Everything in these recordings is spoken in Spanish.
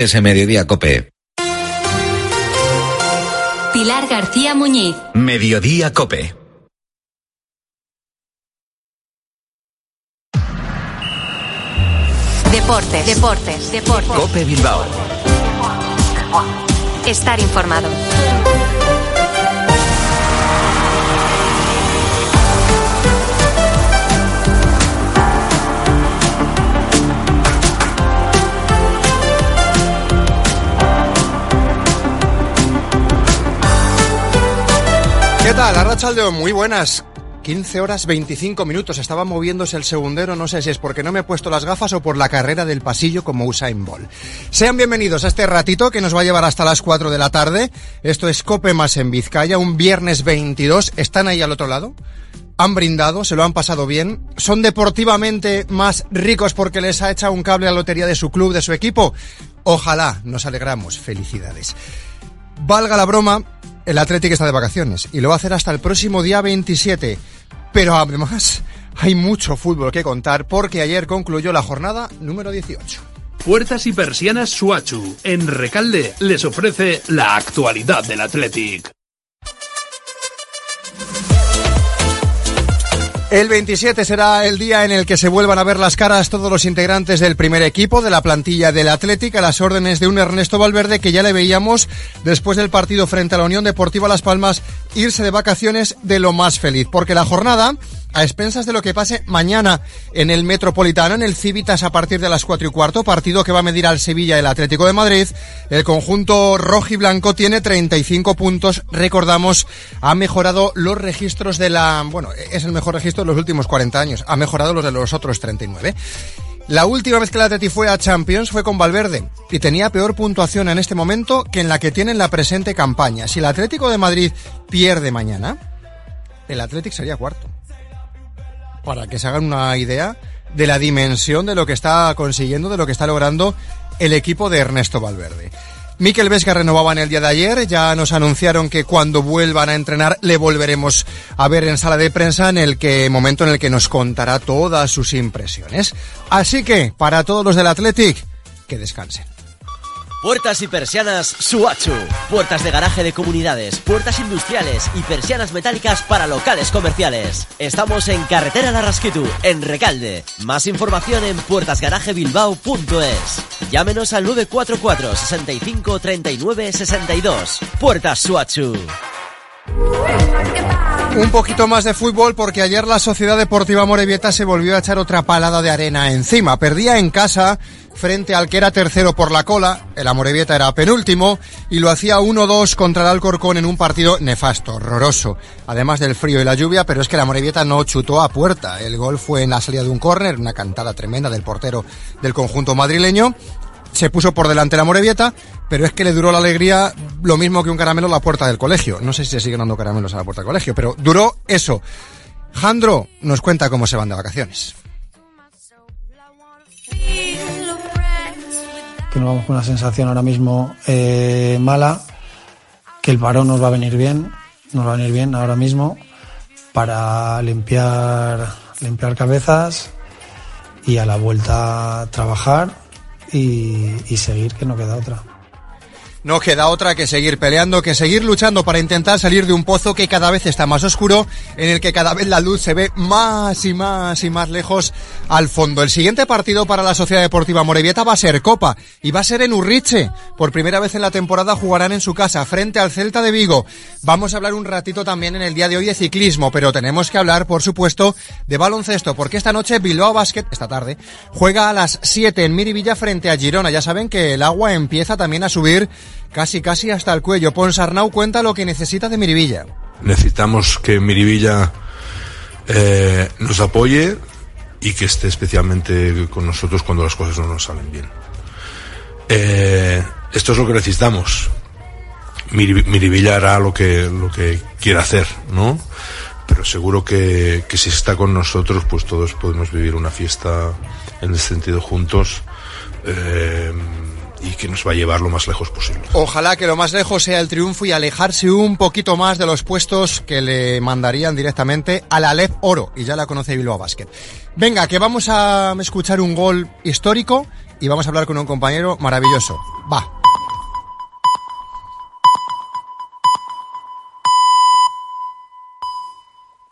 Ese mediodía cope. Pilar García Muñiz. Mediodía cope. Deportes, deportes, deportes. Cope Bilbao. Estar informado. ¿Qué tal? Arrachaldeón, muy buenas. 15 horas 25 minutos. Estaba moviéndose el segundero. No sé si es porque no me he puesto las gafas o por la carrera del pasillo como Usain Bolt. Sean bienvenidos a este ratito que nos va a llevar hasta las 4 de la tarde. Esto es Cope más en Vizcaya, un viernes 22. ¿Están ahí al otro lado? Han brindado, se lo han pasado bien. Son deportivamente más ricos porque les ha echado un cable a la lotería de su club, de su equipo. Ojalá, nos alegramos. Felicidades. Valga la broma, el Athletic está de vacaciones y lo va a hacer hasta el próximo día 27. Pero además hay mucho fútbol que contar porque ayer concluyó la jornada número 18. Puertas y persianas Suachu, en Recalde, les ofrece la actualidad del Athletic. El 27 será el día en el que se vuelvan a ver las caras todos los integrantes del primer equipo de la plantilla del Atlético a las órdenes de un Ernesto Valverde que ya le veíamos después del partido frente a la Unión Deportiva Las Palmas irse de vacaciones de lo más feliz, porque la jornada a expensas de lo que pase mañana en el Metropolitano, en el Civitas a partir de las cuatro y cuarto, partido que va a medir al Sevilla el Atlético de Madrid. El conjunto rojo y blanco tiene 35 puntos. Recordamos, ha mejorado los registros de la, bueno, es el mejor registro de los últimos 40 años. Ha mejorado los de los otros 39. La última vez que el Atleti fue a Champions fue con Valverde y tenía peor puntuación en este momento que en la que tiene en la presente campaña. Si el Atlético de Madrid pierde mañana, el Atlético sería cuarto para que se hagan una idea de la dimensión de lo que está consiguiendo, de lo que está logrando el equipo de Ernesto Valverde. Miquel Vesga renovaba en el día de ayer, ya nos anunciaron que cuando vuelvan a entrenar le volveremos a ver en sala de prensa en el que momento en el que nos contará todas sus impresiones. Así que para todos los del Athletic, que descansen. Puertas y persianas Suachu. Puertas de garaje de comunidades, puertas industriales y persianas metálicas para locales comerciales. Estamos en Carretera Larrasquitu, en Recalde. Más información en puertasgarajebilbao.es. Llámenos al 944 65 39 62. Puertas Suachu. Un poquito más de fútbol porque ayer la Sociedad Deportiva Morevieta se volvió a echar otra palada de arena encima. Perdía en casa frente al que era tercero por la cola, el Amorebieta era penúltimo, y lo hacía 1-2 contra el Alcorcón en un partido nefasto, horroroso, además del frío y la lluvia, pero es que la Amorebieta no chutó a puerta. El gol fue en la salida de un córner, una cantada tremenda del portero del conjunto madrileño. Se puso por delante la Morevieta, pero es que le duró la alegría lo mismo que un caramelo a la puerta del colegio. No sé si se siguen dando caramelos a la puerta del colegio, pero duró eso. Jandro nos cuenta cómo se van de vacaciones. Nos vamos con una sensación ahora mismo eh, mala, que el parón nos va a venir bien, nos va a venir bien ahora mismo para limpiar, limpiar cabezas y a la vuelta trabajar y seguir, que no queda otra. No queda otra que seguir peleando, que seguir luchando para intentar salir de un pozo que cada vez está más oscuro, en el que cada vez la luz se ve más y más y más lejos al fondo. El siguiente partido para la Sociedad Deportiva Morevieta va a ser Copa y va a ser en Urriche. Por primera vez en la temporada jugarán en su casa frente al Celta de Vigo. Vamos a hablar un ratito también en el día de hoy de ciclismo, pero tenemos que hablar, por supuesto, de baloncesto, porque esta noche Bilbao Basket, esta tarde, juega a las 7 en Miribilla frente a Girona. Ya saben que el agua empieza también a subir casi casi hasta el cuello. Ponsarnau cuenta lo que necesita de Miribilla. Necesitamos que Miribilla eh, nos apoye y que esté especialmente con nosotros cuando las cosas no nos salen bien. Eh, esto es lo que necesitamos. Miri- Miribilla hará lo que, lo que quiera hacer, ¿no? Pero seguro que, si está con nosotros, pues todos podemos vivir una fiesta en ese sentido juntos. Eh, y que nos va a llevar lo más lejos posible. Ojalá que lo más lejos sea el triunfo y alejarse un poquito más de los puestos que le mandarían directamente a la Alep Oro, y ya la conoce Bilbao Basket. Venga, que vamos a escuchar un gol histórico y vamos a hablar con un compañero maravilloso. Va.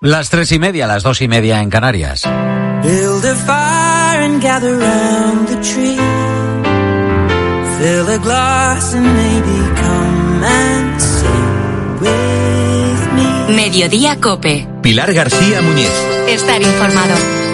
Las tres y media, las dos y media en Canarias. Build a fire and gather round the tree. Fill a glass and maybe come and sing with me. Mediodía Cope. Pilar García Muñiz. Estar informado.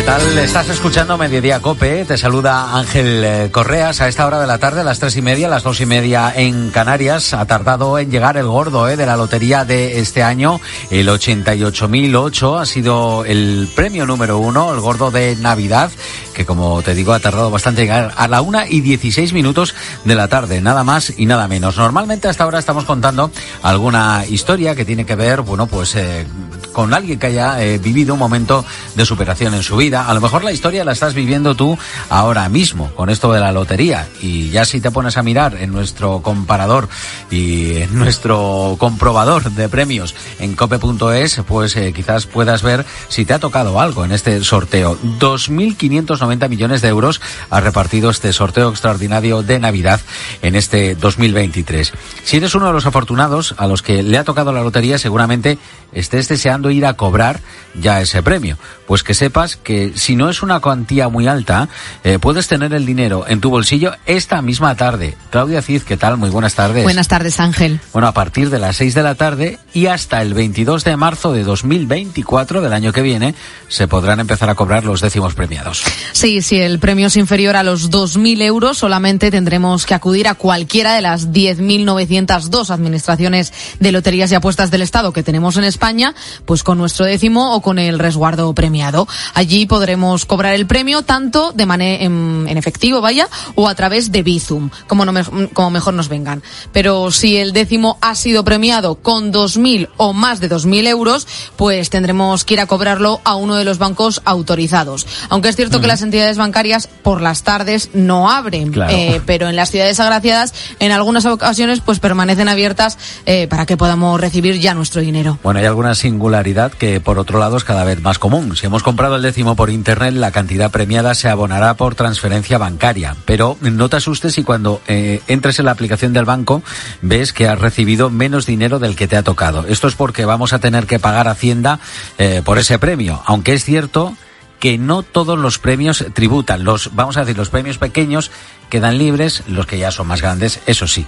¿Qué tal? Estás escuchando Mediodía Cope. Te saluda Ángel eh, Correas a esta hora de la tarde, a las tres y media, a las dos y media en Canarias. Ha tardado en llegar el gordo eh, de la lotería de este año. El 88.008 ha sido el premio número uno, el gordo de Navidad, que como te digo ha tardado bastante en llegar a la una y 16 minutos de la tarde, nada más y nada menos. Normalmente hasta ahora estamos contando alguna historia que tiene que ver, bueno, pues eh, con alguien que haya vivido un momento de superación en su vida. A lo mejor la historia la estás viviendo tú ahora mismo con esto de la lotería y ya si te pones a mirar en nuestro comparador y en nuestro comprobador de premios en cope.es, pues eh, quizás puedas ver si te ha tocado algo en este sorteo. 2.590 millones de euros ha repartido este sorteo extraordinario de Navidad en este 2023. Si eres uno de los afortunados a los que le ha tocado la lotería, seguramente estés deseando ir a cobrar ya ese premio. Pues que sepas que si no es una cuantía muy alta, eh, puedes tener el dinero en tu bolsillo esta misma tarde. Claudia Cid, ¿qué tal? Muy buenas tardes. Buenas tardes, Ángel. Bueno, a partir de las 6 de la tarde y hasta el 22 de marzo de 2024 del año que viene, se podrán empezar a cobrar los décimos premiados. Sí, si el premio es inferior a los 2.000 euros, solamente tendremos que acudir a cualquiera de las 10.902 administraciones de loterías y apuestas del Estado que tenemos en España, pues con nuestro décimo o con el resguardo premiado. Allí podremos cobrar el premio tanto de manera en, en, efectivo, vaya, o a través de Bizum, como, no me, como mejor nos vengan. Pero si el décimo ha sido premiado con 2.000 o más de 2.000 euros, pues tendremos que ir a cobrarlo a uno de los bancos autorizados. Aunque es cierto que las entidades bancarias por las tardes no abren, claro. eh, pero en las ciudades agraciadas en algunas ocasiones pues permanecen abiertas eh, para que podamos recibir ya nuestro dinero. Bueno, hay alguna singularidad que por otro lado es cada vez más común. Si hemos comprado el décimo por internet, la cantidad premiada se abonará por transferencia bancaria. Pero no te asustes si cuando eh, entres en la aplicación del banco ves que has recibido menos dinero del que te ha tocado. Esto es porque vamos a tener que pagar Hacienda eh, por ese premio. Aunque es cierto que no todos los premios tributan. Los, vamos a decir, los premios pequeños quedan libres, los que ya son más grandes, eso sí.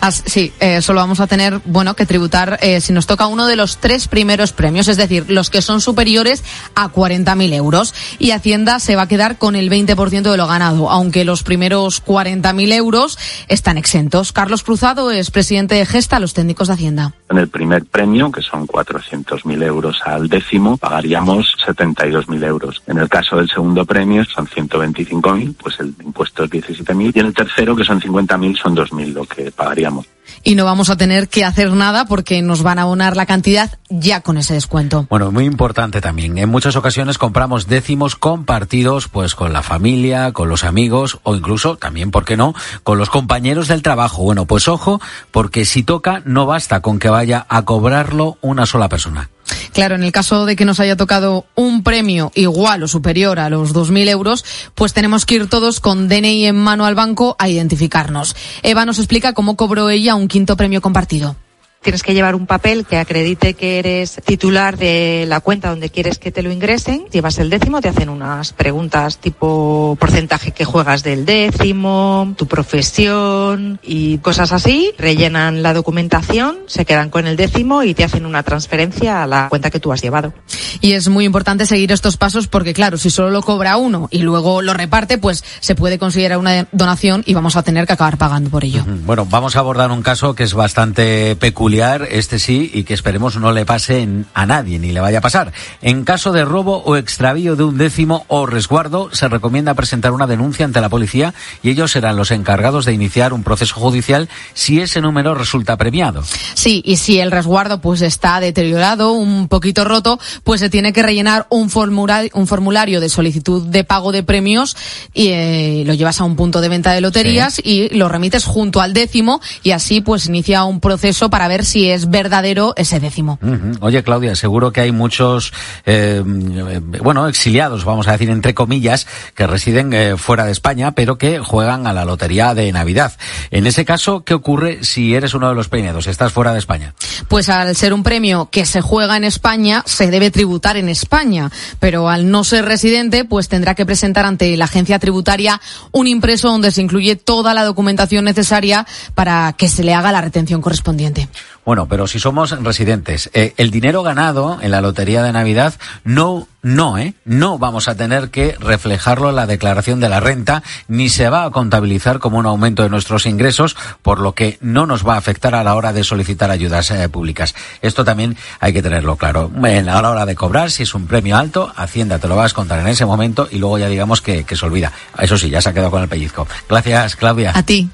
As, sí, eh, solo vamos a tener, bueno, que tributar eh, si nos toca uno de los tres primeros premios, es decir, los que son superiores a 40.000 euros. Y Hacienda se va a quedar con el 20% de lo ganado, aunque los primeros 40.000 euros están exentos. Carlos Cruzado es presidente de Gesta, los técnicos de Hacienda. En el primer premio, que son 400.000 euros al décimo, pagaríamos 72.000 euros. En el caso del segundo premio son 125.000, pues el impuesto es 17.000. Y en el tercero, que son 50.000, son 2.000 lo que pagaríamos. Y no vamos a tener que hacer nada porque nos van a abonar la cantidad ya con ese descuento. Bueno, muy importante también. En muchas ocasiones compramos décimos compartidos pues con la familia, con los amigos o incluso también, ¿por qué no?, con los compañeros del trabajo. Bueno, pues ojo, porque si toca no basta con que vaya a cobrarlo una sola persona. Claro, en el caso de que nos haya tocado un premio igual o superior a los 2.000 euros, pues tenemos que ir todos con DNI en mano al banco a identificarnos. Eva nos explica cómo cobró ella un quinto premio compartido tienes que llevar un papel que acredite que eres titular de la cuenta donde quieres que te lo ingresen. Llevas el décimo, te hacen unas preguntas tipo porcentaje que juegas del décimo, tu profesión y cosas así. Rellenan la documentación, se quedan con el décimo y te hacen una transferencia a la cuenta que tú has llevado. Y es muy importante seguir estos pasos porque, claro, si solo lo cobra uno y luego lo reparte, pues se puede considerar una donación y vamos a tener que acabar pagando por ello. Bueno, vamos a abordar un caso que es bastante peculiar peculiar, este sí, y que esperemos no le pase a nadie, ni le vaya a pasar. En caso de robo o extravío de un décimo o resguardo, se recomienda presentar una denuncia ante la policía y ellos serán los encargados de iniciar un proceso judicial si ese número resulta premiado. Sí, y si el resguardo pues está deteriorado, un poquito roto, pues se tiene que rellenar un formulario, un formulario de solicitud de pago de premios y eh, lo llevas a un punto de venta de loterías y lo remites junto al décimo y así pues inicia un proceso para ver si es verdadero ese décimo. Oye, Claudia, seguro que hay muchos, eh, bueno, exiliados, vamos a decir entre comillas, que residen eh, fuera de España, pero que juegan a la lotería de Navidad. En ese caso, ¿qué ocurre si eres uno de los premiados? Estás fuera de España. Pues al ser un premio que se juega en España, se debe tributar en España, pero al no ser residente, pues tendrá que presentar ante la agencia tributaria un impreso donde se incluye toda la documentación necesaria para que se le haga la retención correspondiente. Bueno, pero si somos residentes, eh, el dinero ganado en la lotería de Navidad no, no, eh, no vamos a tener que reflejarlo en la declaración de la renta, ni se va a contabilizar como un aumento de nuestros ingresos, por lo que no nos va a afectar a la hora de solicitar ayudas eh, públicas. Esto también hay que tenerlo claro. En- la hora de cobrar, si es un premio alto, Hacienda te lo va a descontar en ese momento y luego ya digamos que, que se olvida. Eso sí, ya se ha quedado con el pellizco. Gracias, Claudia. A ti.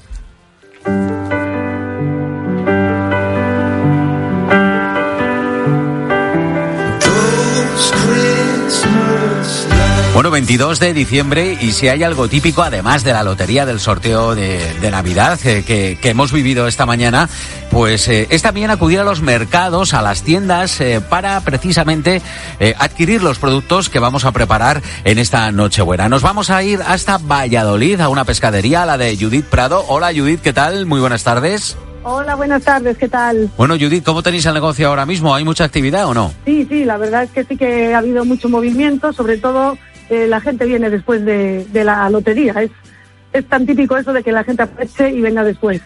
Bueno, 22 de diciembre y si hay algo típico, además de la lotería del sorteo de, de Navidad eh, que, que hemos vivido esta mañana, pues eh, es también acudir a los mercados, a las tiendas, eh, para precisamente adquirir los productos que vamos a preparar en esta Nochebuena. Nos vamos a ir hasta Valladolid, a una pescadería, a la de Judith Prado. Hola Judith, ¿qué tal? Muy buenas tardes. Hola, buenas tardes, ¿qué tal? Bueno Judith, ¿cómo tenéis el negocio ahora mismo? ¿Hay mucha actividad o no? Sí, sí, la verdad es que sí que ha habido mucho movimiento, sobre todo eh, la gente viene después de, de la lotería. Es, es tan típico eso de que la gente aproveche y venga después.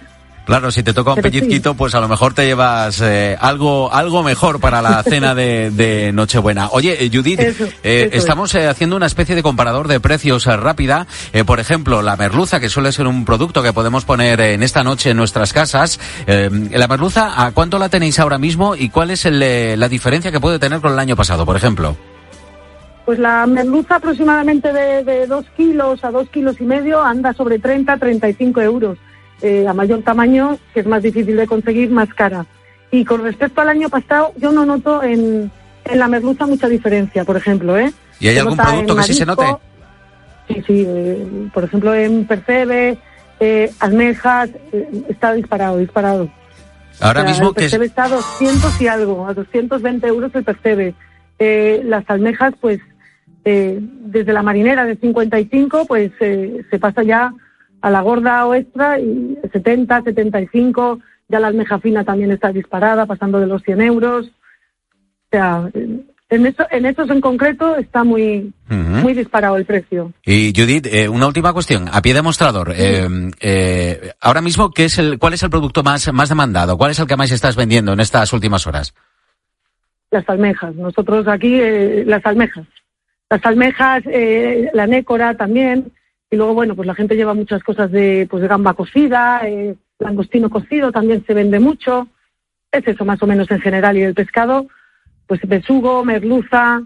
Claro, si te toca un Pero sí. pellizquito, pues a lo mejor te llevas eh, algo algo mejor para la cena de, de Nochebuena. Oye, eh, Judith, Eso, eh, eso es. estamos eh, haciendo una especie de comparador de precios rápida. Por ejemplo, la merluza, que suele ser un producto que podemos poner en esta noche en nuestras casas. La merluza, ¿a cuánto la tenéis ahora mismo y cuál es el, la diferencia que puede tener con el año pasado, por ejemplo? Pues la merluza aproximadamente de, de dos kilos a dos kilos y medio anda sobre 30, 35 euros. Eh, a mayor tamaño, que es más difícil de conseguir, más cara. Y con respecto al año pasado, yo no noto en, en la merluza mucha diferencia, por ejemplo. ¿eh? ¿Y hay Se algún producto que sí se note? Sí, sí. eh, por ejemplo, en percebe, eh, almejas, eh, está disparado, disparado. Ahora O sea, mismo el que es... percebe está a 200 y algo, a 220 euros el percebe. Eh, las almejas, pues, eh, desde la marinera de 55, pues eh, se pasa ya a la gorda o extra y 70, 75. Ya la almeja fina también está disparada, pasando de los 100 euros. O sea, en, eso, en esos en concreto está muy, muy disparado el precio. Y Judith, eh, una última cuestión, a pie de mostrador. Eh, eh, ahora mismo, ¿qué es el, ¿cuál es el producto más, más demandado? ¿Cuál es el que más estás vendiendo en estas últimas horas? Las almejas. Nosotros aquí, eh, las almejas. Las almejas, eh, la nécora también. Y luego, bueno, pues la gente lleva muchas cosas de, pues de gamba cocida, eh, langostino cocido también se vende mucho. Es eso más o menos en general. Y el pescado, pues besugo, merluza.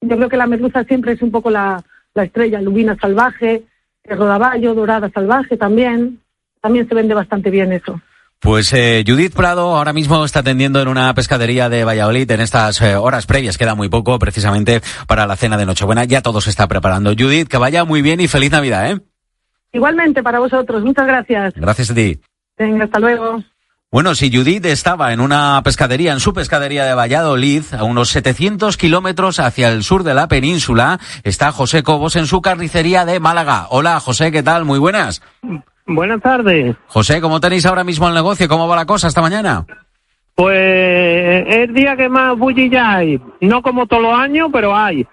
Yo creo que la merluza siempre es un poco la, la estrella, lubina salvaje, el rodaballo, dorada salvaje también. También se vende bastante bien eso. Pues eh, Judith Prado ahora mismo está atendiendo en una pescadería de Valladolid en estas eh, horas previas, queda muy poco precisamente para la cena de Nochebuena, ya todo se está preparando. Judith, que vaya muy bien y feliz Navidad, ¿eh? Igualmente para vosotros. Muchas gracias. Gracias a ti. Venga, hasta luego. Bueno, si Judith estaba en una pescadería, en su pescadería de Valladolid, a unos 700 kilómetros hacia el sur de la península, está José Cobos en su carnicería de Málaga. Hola, José, ¿qué tal? Muy buenas. Buenas tardes. José, ¿cómo tenéis ahora mismo el negocio? ¿Cómo va la cosa esta mañana? Pues es el día que más bullilla hay. No como todos los años, pero hay.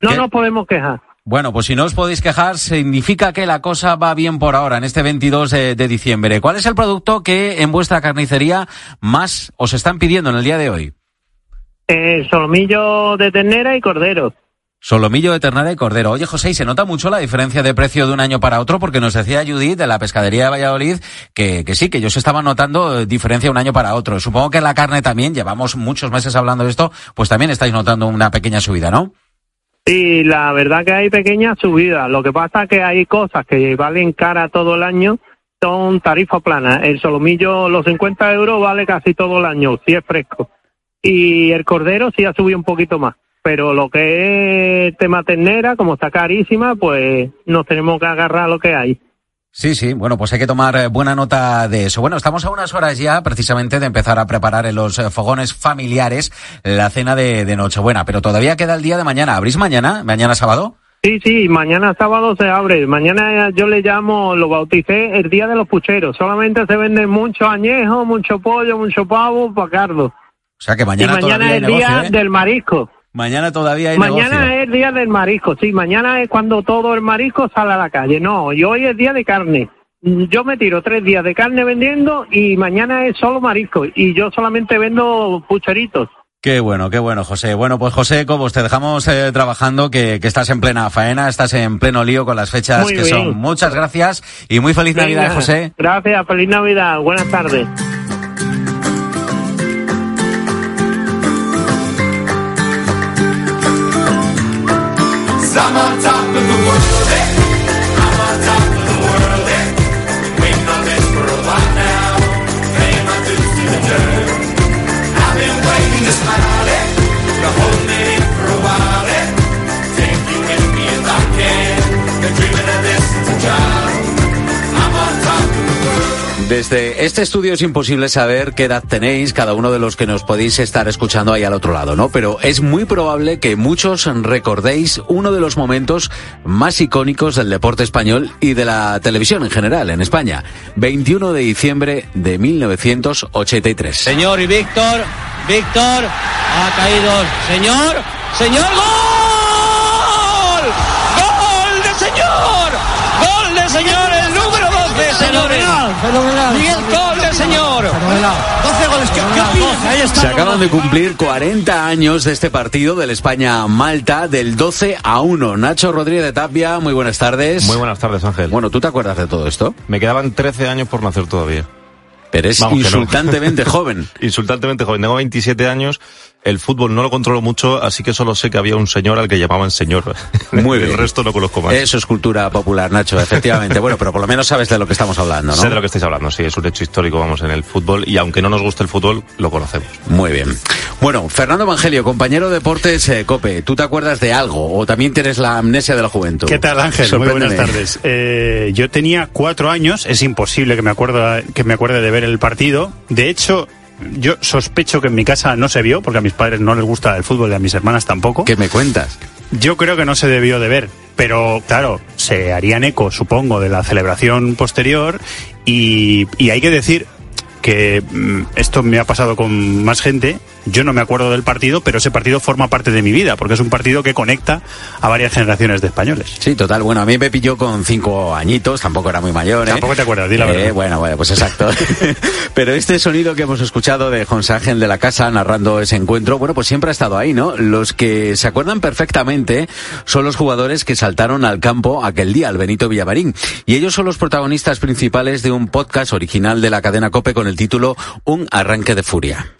No ¿Qué? nos podemos quejar. Bueno, pues si no os podéis quejar, significa que la cosa va bien por ahora, en este 22 de, de diciembre. ¿Cuál es el producto que en vuestra carnicería más os están pidiendo en el día de hoy? Eh, solomillo de ternera y cordero. Solomillo de y cordero. Oye, José, ¿y se nota mucho la diferencia de precio de un año para otro? Porque nos decía Judith de la pescadería de Valladolid que, que sí, que ellos estaban notando eh, diferencia un año para otro. Supongo que la carne también, llevamos muchos meses hablando de esto, pues también estáis notando una pequeña subida, ¿no? Sí, la verdad que hay pequeñas subidas. Lo que pasa es que hay cosas que valen cara todo el año, son tarifa plana. El solomillo, los 50 euros vale casi todo el año, si es fresco. Y el cordero sí ha subido un poquito más pero lo que es tema ternera, como está carísima, pues nos tenemos que agarrar a lo que hay. Sí, sí, bueno, pues hay que tomar eh, buena nota de eso. Bueno, estamos a unas horas ya precisamente de empezar a preparar en los eh, fogones familiares la cena de, de Nochebuena, pero todavía queda el día de mañana. ¿Abrís mañana? ¿Mañana sábado? Sí, sí, mañana sábado se abre. Mañana yo le llamo, lo bauticé el día de los pucheros. Solamente se venden mucho añejo, mucho pollo, mucho pavo, pacardo. O sea que mañana, y mañana es el día ¿eh? del marisco. Mañana todavía hay Mañana negocio. es el día del marisco, sí. Mañana es cuando todo el marisco sale a la calle. No, y hoy es día de carne. Yo me tiro tres días de carne vendiendo y mañana es solo marisco. Y yo solamente vendo pucheritos. Qué bueno, qué bueno, José. Bueno, pues José Cobos, te dejamos eh, trabajando, que, que, estás en plena faena, estás en pleno lío con las fechas Muy que bien. son. Muchas gracias y muy feliz Navidad, José. Gracias, feliz Navidad. Buenas tardes. I'm on top of the world, Desde este estudio es imposible saber qué edad tenéis cada uno de los que nos podéis estar escuchando ahí al otro lado, ¿no? Pero es muy probable que muchos recordéis uno de los momentos más icónicos del deporte español y de la televisión en general en España. 21 de diciembre de 1983. Señor y Víctor, Víctor, ha caído. Señor, señor, gol. Señor. 12 goles, ¿qué, qué. Se acaban de cumplir 40 años de este partido del España-Malta del 12 a 1. Nacho Rodríguez de Tapia, muy buenas tardes. Muy buenas tardes, Ángel. Bueno, ¿tú te acuerdas de todo esto? Me quedaban 13 años por nacer todavía. Pero es Vamos que no. insultantemente joven. Insultantemente joven. Tengo 27 años. El fútbol no lo controlo mucho, así que solo sé que había un señor al que llamaban señor. Muy bien. El resto no conozco más. Eso es cultura popular, Nacho, efectivamente. Bueno, pero por lo menos sabes de lo que estamos hablando, Sé de ¿no? lo que estáis hablando, sí, es un hecho histórico, vamos, en el fútbol, y aunque no nos guste el fútbol, lo conocemos. Muy bien. Bueno, Fernando Evangelio, compañero de deportes eh, COPE, ¿tú te acuerdas de algo o también tienes la amnesia de la juventud? ¿Qué tal, Ángel? Muy buenas tardes. Eh, yo tenía cuatro años, es imposible que me, acuerdo, que me acuerde de ver el partido. De hecho, yo sospecho que en mi casa no se vio, porque a mis padres no les gusta el fútbol y a mis hermanas tampoco. ¿Qué me cuentas? Yo creo que no se debió de ver, pero claro, se harían eco, supongo, de la celebración posterior y, y hay que decir que mm, esto me ha pasado con más gente. Yo no me acuerdo del partido, pero ese partido forma parte de mi vida, porque es un partido que conecta a varias generaciones de españoles. Sí, total. Bueno, a mí me pilló con cinco añitos, tampoco era muy mayor. ¿eh? Tampoco te acuerdas, di la Eh, verdad. Bueno, bueno, pues exacto. Pero este sonido que hemos escuchado de José Ángel de la Casa narrando ese encuentro, bueno, pues siempre ha estado ahí, ¿no? Los que se acuerdan perfectamente son los jugadores que saltaron al campo aquel día, al Benito Villamarín. Y ellos son los protagonistas principales de un podcast original de la cadena COPE con el título Un arranque de furia.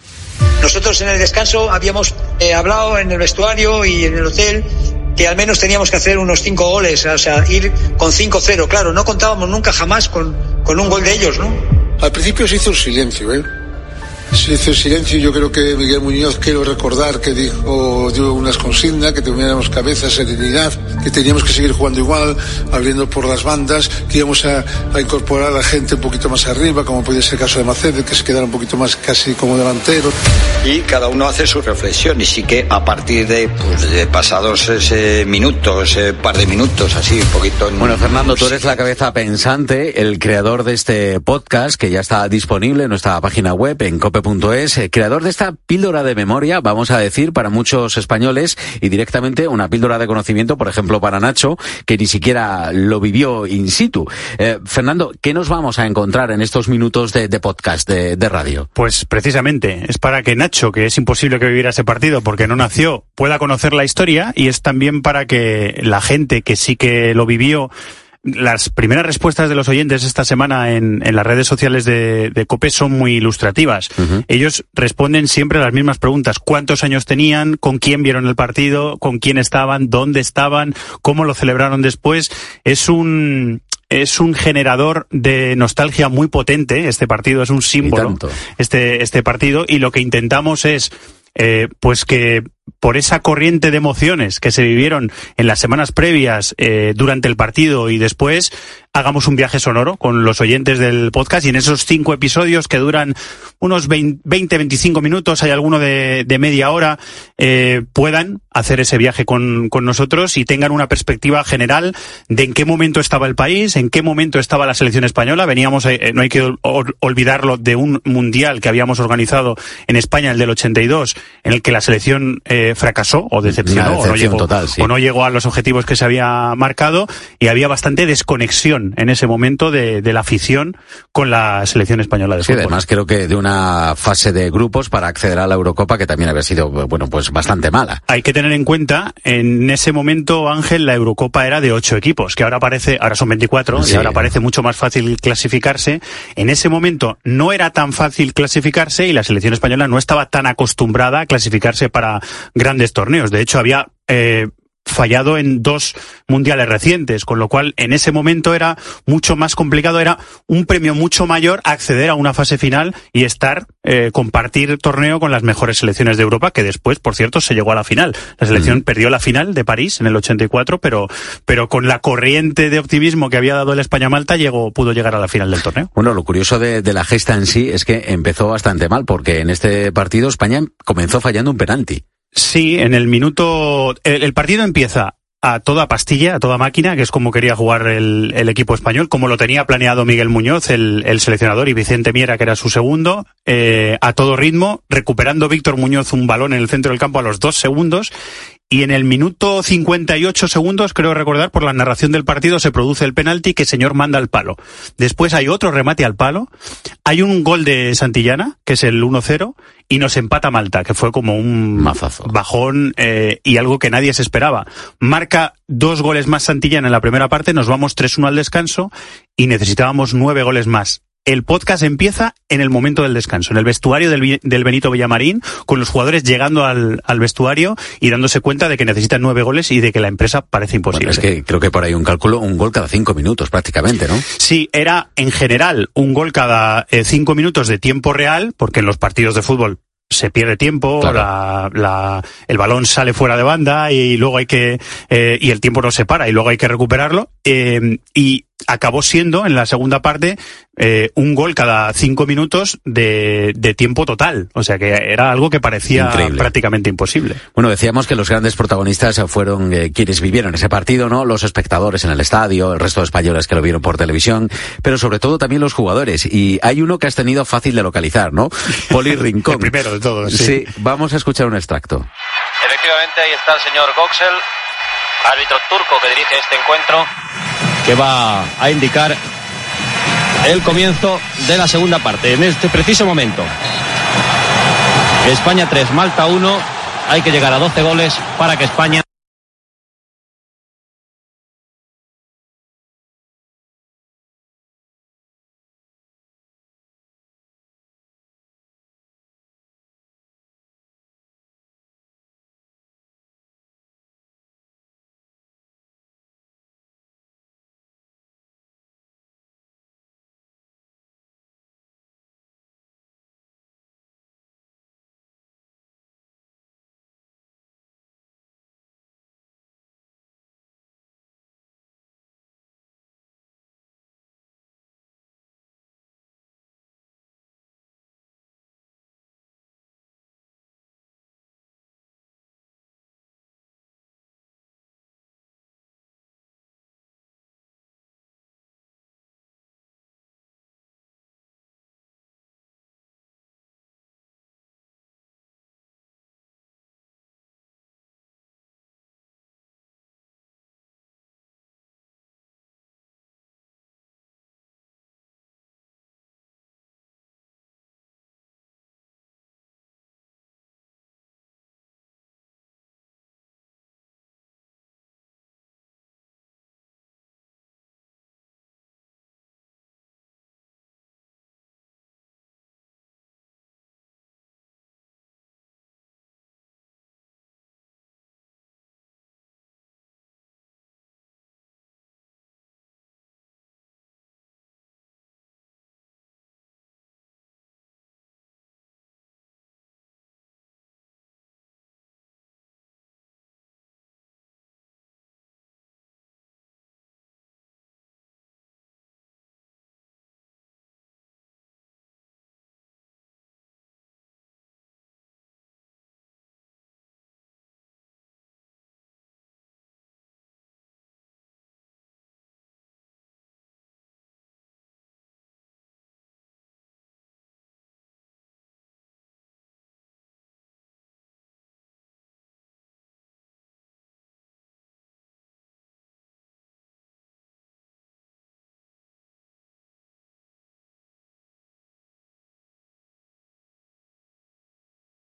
Nosotros en el descanso habíamos eh, hablado en el vestuario y en el hotel que al menos teníamos que hacer unos cinco goles, o sea, ir con 5-0. Claro, no contábamos nunca jamás con, con un gol de ellos, ¿no? Al principio se hizo un silencio, ¿eh? Se hizo silencio. Yo creo que Miguel Muñoz, quiero recordar que dijo, dio unas consignas, que tuviéramos cabeza, serenidad, que teníamos que seguir jugando igual, abriendo por las bandas, que íbamos a, a incorporar a gente un poquito más arriba, como puede ser el caso de Macede, que se quedara un poquito más casi como delantero. y cada uno hace su reflexión y sí que a partir de, pues, de pasados ese minutos, ese par de minutos, así un poquito. en- Bueno, Fernando, tú eres la cabeza pensante, el creador de este podcast que ya está disponible en nuestra página web en cope.es cope.es, eh, creador de esta píldora de memoria, vamos a decir, para muchos españoles y directamente una píldora de conocimiento, por ejemplo, para Nacho, que ni siquiera lo vivió in situ. Eh, Fernando, ¿qué nos vamos a encontrar en estos minutos de, de podcast, de, de radio? Pues precisamente, es para que Nacho, que es imposible que viviera ese partido porque no nació, pueda conocer la historia y es también para que la gente que sí que lo vivió las primeras respuestas de los oyentes esta semana en, en las redes sociales de, de, COPE son muy ilustrativas. Ellos responden siempre a las mismas preguntas. ¿Cuántos años tenían? ¿Con quién vieron el partido? ¿Con quién estaban? ¿Dónde estaban? ¿Cómo lo celebraron después? Es un, es un generador de nostalgia muy potente. Este partido es un símbolo. Este, este partido. Y lo que intentamos es, eh, pues que por esa corriente de emociones que se vivieron en las semanas previas, eh, durante el partido y después, hagamos un viaje sonoro con los oyentes del podcast y en esos cinco episodios que duran unos 20-25 minutos, hay alguno de, media hora, eh, puedan hacer ese viaje con, con nosotros y tengan una perspectiva general de en qué momento estaba el país, en qué momento estaba la selección española. Veníamos, eh, no hay que ol- olvidarlo, de un mundial que habíamos organizado en España, el del 82, en el que la selección eh, fracasó o decepcionó o, no llegó, total, sí. o no llegó a los objetivos que se había marcado y había bastante desconexión en ese momento de, de la afición con la selección española de Sí, fútbol. además creo que de una fase de grupos para acceder a la Eurocopa que también había sido, bueno, pues bastante mala. Hay que tener en cuenta, en ese momento, Ángel, la Eurocopa era de ocho equipos, que ahora parece, ahora son 24, Sí. y ahora parece mucho más fácil clasificarse. En ese momento no era tan fácil clasificarse y la selección española no estaba tan acostumbrada a clasificarse para grandes torneos. De hecho, había eh, fallado en dos mundiales recientes, con lo cual en ese momento era mucho más complicado, era un premio mucho mayor acceder a una fase final y estar, eh, compartir torneo con las mejores selecciones de Europa, que después, por cierto, se llegó a la final. La selección perdió la final de París en el 84, pero, pero con la corriente de optimismo que había dado el España-Malta, llegó, pudo llegar a la final del torneo. Bueno, lo curioso de, de la gesta en sí es que empezó bastante mal porque en este partido España comenzó fallando un penalti. Sí, en el minuto. El, el partido empieza a toda pastilla, a toda máquina, que es como quería jugar el, el equipo español, como lo tenía planeado Miguel Muñoz, el, el seleccionador, y Vicente Miera, que era su segundo, eh, a todo ritmo, recuperando Víctor Muñoz un balón en el centro del campo a los dos segundos. Y en el minuto 58 segundos, creo recordar, por la narración del partido, se produce el penalti que señor manda al palo. Después hay otro remate al palo. Hay un gol de Santillana, que es el 1-0, y nos empata Malta, que fue como un bajón eh, y algo que nadie se esperaba. Marca dos goles más Santillana en la primera parte, nos vamos 3-1 al descanso y necesitábamos nueve goles más. El podcast empieza en el momento del descanso, en el vestuario del, Benito Villamarín, con los jugadores llegando al, al vestuario y dándose cuenta de que necesitan nueve goles y de que la empresa parece imposible. Bueno, es que creo que por ahí un cálculo, un gol cada cinco minutos prácticamente, ¿no? Sí, era en general un gol cada eh, cinco minutos de tiempo real, porque en los partidos de fútbol se pierde tiempo, la, la- el balón sale fuera de banda y luego hay que eh, y el tiempo no se para y luego hay que recuperarlo eh, y acabó siendo en la segunda parte eh, un gol cada cinco minutos de, de tiempo total, o sea que era algo que parecía Increíble. prácticamente imposible. Bueno, decíamos que los grandes protagonistas fueron eh, quienes vivieron ese partido, ¿no? Los espectadores en el estadio, el resto de españoles que lo vieron por televisión, pero sobre todo también los jugadores. Y hay uno que has tenido fácil de localizar, ¿no? Poli Rincón. El primero de todos, sí. Sí, vamos a escuchar un extracto. Efectivamente, ahí está el señor Goxel, árbitro turco que dirige este encuentro, que va a indicar el comienzo de la segunda parte, en este preciso momento. España 3, Malta 1, hay que llegar a 12 goles para que España